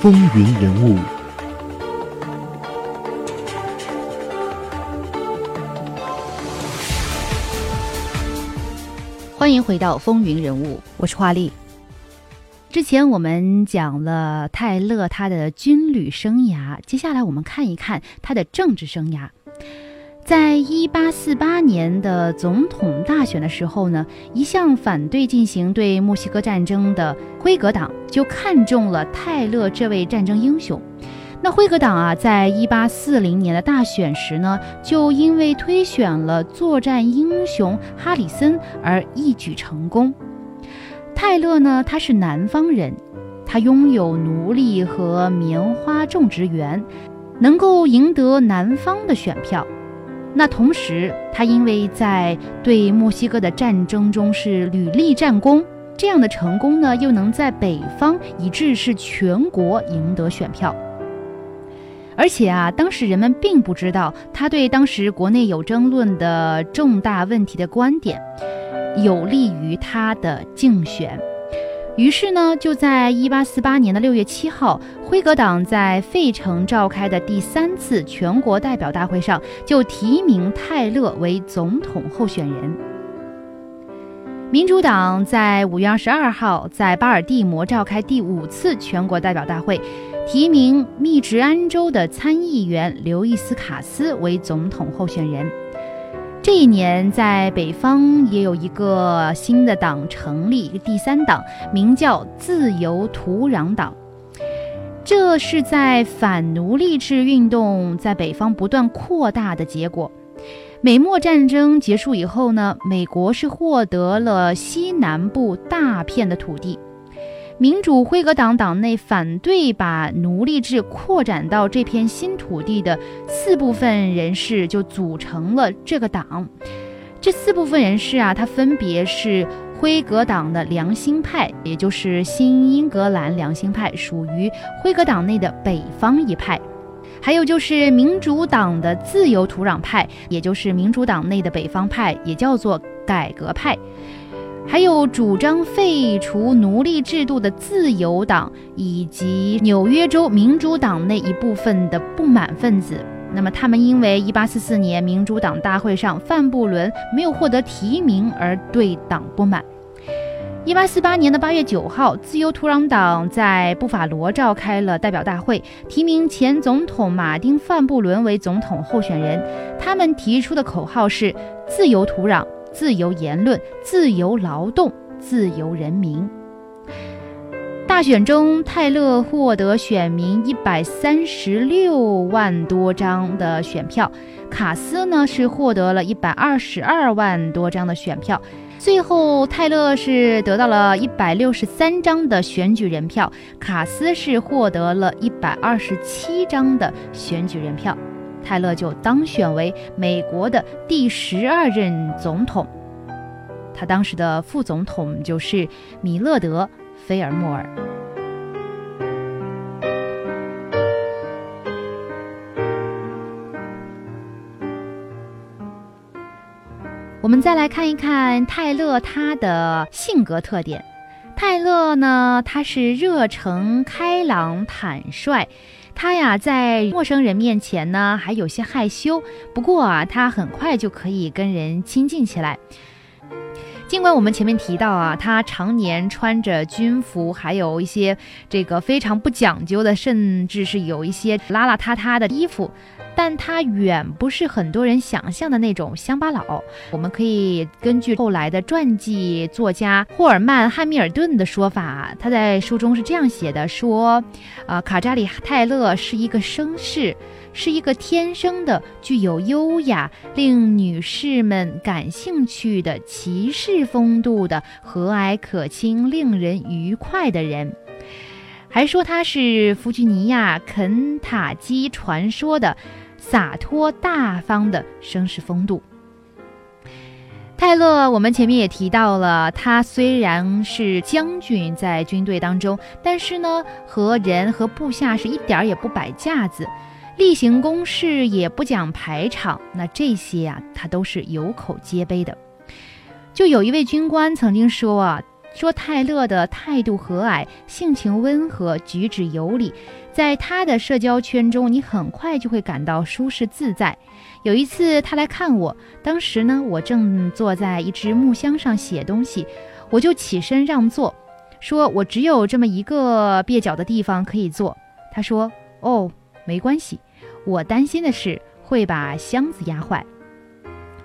风云人物》。欢迎回到《风云人物》，我是华丽。之前我们讲了泰勒他的军旅生涯，接下来我们看一看他的政治生涯。在一八四八年的总统大选的时候呢，一向反对进行对墨西哥战争的辉格党就看中了泰勒这位战争英雄。那辉格党啊，在一八四零年的大选时呢，就因为推选了作战英雄哈里森而一举成功。泰勒呢，他是南方人，他拥有奴隶和棉花种植园，能够赢得南方的选票。那同时，他因为在对墨西哥的战争中是屡立战功，这样的成功呢，又能在北方以致是全国赢得选票。而且啊，当时人们并不知道他对当时国内有争论的重大问题的观点，有利于他的竞选。于是呢，就在一八四八年的六月七号，辉格党在费城召开的第三次全国代表大会上，就提名泰勒为总统候选人。民主党在五月二十二号在巴尔的摩召开第五次全国代表大会，提名密执安州的参议员刘易斯·卡斯为总统候选人。这一年，在北方也有一个新的党成立，一个第三党，名叫自由土壤党。这是在反奴隶制运动在北方不断扩大的结果。美墨战争结束以后呢，美国是获得了西南部大片的土地。民主辉格党党内反对把奴隶制扩展到这片新土地的四部分人士就组成了这个党。这四部分人士啊，他分别是辉格党的良心派，也就是新英格兰良心派，属于辉格党内的北方一派；还有就是民主党的自由土壤派，也就是民主党内的北方派，也叫做改革派。还有主张废除奴隶制度的自由党，以及纽约州民主党内一部分的不满分子。那么，他们因为1844年民主党大会上范布伦没有获得提名而对党不满。1848年的8月9号，自由土壤党在布法罗召开了代表大会，提名前总统马丁·范布伦为总统候选人。他们提出的口号是“自由土壤”。自由言论、自由劳动、自由人民。大选中，泰勒获得选民一百三十六万多张的选票，卡斯呢是获得了一百二十二万多张的选票。最后，泰勒是得到了一百六十三张的选举人票，卡斯是获得了一百二十七张的选举人票。泰勒就当选为美国的第十二任总统，他当时的副总统就是米勒德·菲尔莫尔。我们再来看一看泰勒他的性格特点。泰勒呢，他是热诚、开朗、坦率。他呀，在陌生人面前呢，还有些害羞。不过啊，他很快就可以跟人亲近起来。尽管我们前面提到啊，他常年穿着军服，还有一些这个非常不讲究的，甚至是有一些邋邋遢遢的衣服。但他远不是很多人想象的那种乡巴佬。我们可以根据后来的传记作家霍尔曼·汉密尔顿的说法，他在书中是这样写的：说，啊，卡扎里泰勒是一个绅士，是一个天生的具有优雅、令女士们感兴趣的骑士风度的和蔼可亲、令人愉快的人。还说他是弗吉尼亚肯塔基传说的。洒脱大方的绅士风度。泰勒，我们前面也提到了，他虽然是将军，在军队当中，但是呢，和人和部下是一点儿也不摆架子，例行公事也不讲排场，那这些呀，他都是有口皆碑的。就有一位军官曾经说啊，说泰勒的态度和蔼，性情温和，举止有礼，在他的社交圈中，你很快就会感到舒适自在。有一次他来看我，当时呢，我正坐在一只木箱上写东西，我就起身让座，说我只有这么一个蹩脚的地方可以坐。他说：“哦，没关系，我担心的是会把箱子压坏。”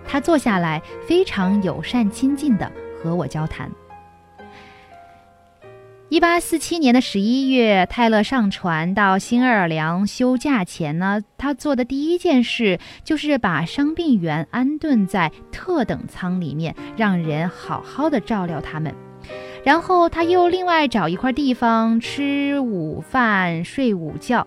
他坐下来，非常友善亲近的和我交谈。一八四七年的十一月，泰勒上船到新奥尔良休假前呢，他做的第一件事就是把伤病员安顿在特等舱里面，让人好好的照料他们。然后他又另外找一块地方吃午饭、睡午觉。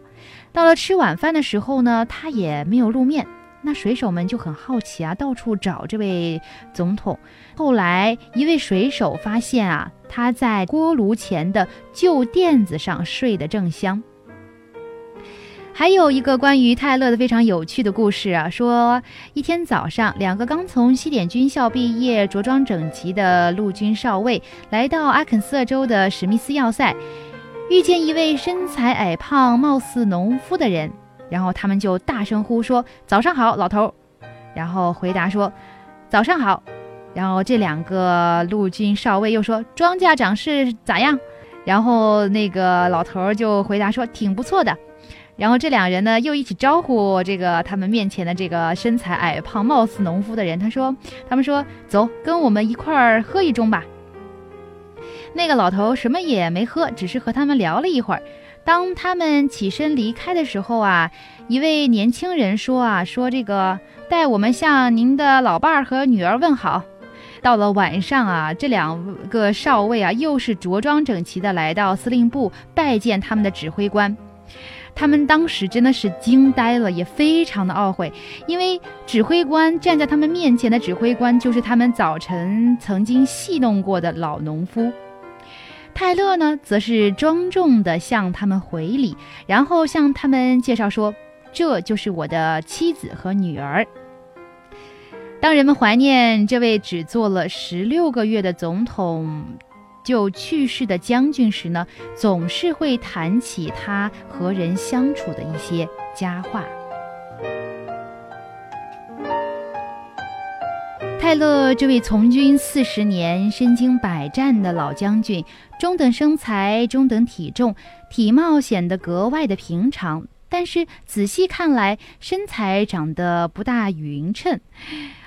到了吃晚饭的时候呢，他也没有露面。那水手们就很好奇啊，到处找这位总统。后来，一位水手发现啊，他在锅炉前的旧垫子上睡得正香。还有一个关于泰勒的非常有趣的故事啊，说一天早上，两个刚从西点军校毕业、着装整齐的陆军少尉来到阿肯色州的史密斯要塞，遇见一位身材矮胖、貌似农夫的人。然后他们就大声呼说：“早上好，老头。”然后回答说：“早上好。”然后这两个陆军少尉又说：“庄稼长势咋样？”然后那个老头就回答说：“挺不错的。”然后这两人呢又一起招呼这个他们面前的这个身材矮胖、貌似农夫的人。他说：“他们说走，跟我们一块儿喝一盅吧。”那个老头什么也没喝，只是和他们聊了一会儿。当他们起身离开的时候啊，一位年轻人说啊，说这个带我们向您的老伴儿和女儿问好。到了晚上啊，这两个少尉啊，又是着装整齐的来到司令部拜见他们的指挥官。他们当时真的是惊呆了，也非常的懊悔，因为指挥官站在他们面前的指挥官就是他们早晨曾经戏弄过的老农夫。泰勒呢，则是庄重地向他们回礼，然后向他们介绍说：“这就是我的妻子和女儿。”当人们怀念这位只做了十六个月的总统就去世的将军时呢，总是会谈起他和人相处的一些佳话。泰勒这位从军四十年、身经百战的老将军，中等身材、中等体重，体貌显得格外的平常。但是仔细看来，身材长得不大匀称。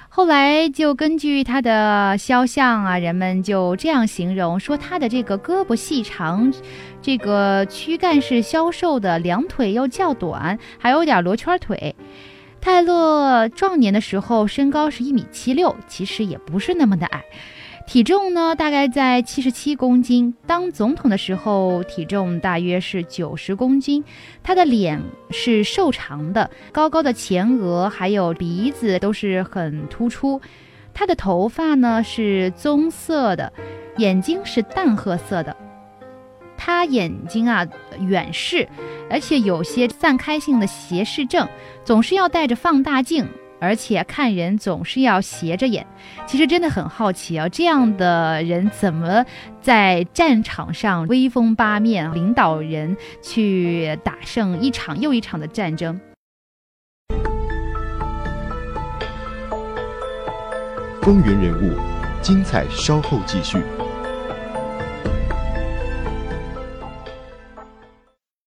后来就根据他的肖像啊，人们就这样形容说：他的这个胳膊细长，这个躯干是消瘦的，两腿又较短，还有点罗圈腿。泰勒壮年的时候，身高是一米七六，其实也不是那么的矮，体重呢大概在七十七公斤。当总统的时候，体重大约是九十公斤。他的脸是瘦长的，高高的前额还有鼻子都是很突出。他的头发呢是棕色的，眼睛是淡褐色的。他眼睛啊远视，而且有些散开性的斜视症，总是要戴着放大镜，而且看人总是要斜着眼。其实真的很好奇啊，这样的人怎么在战场上威风八面，领导人去打胜一场又一场的战争？风云人物，精彩稍后继续。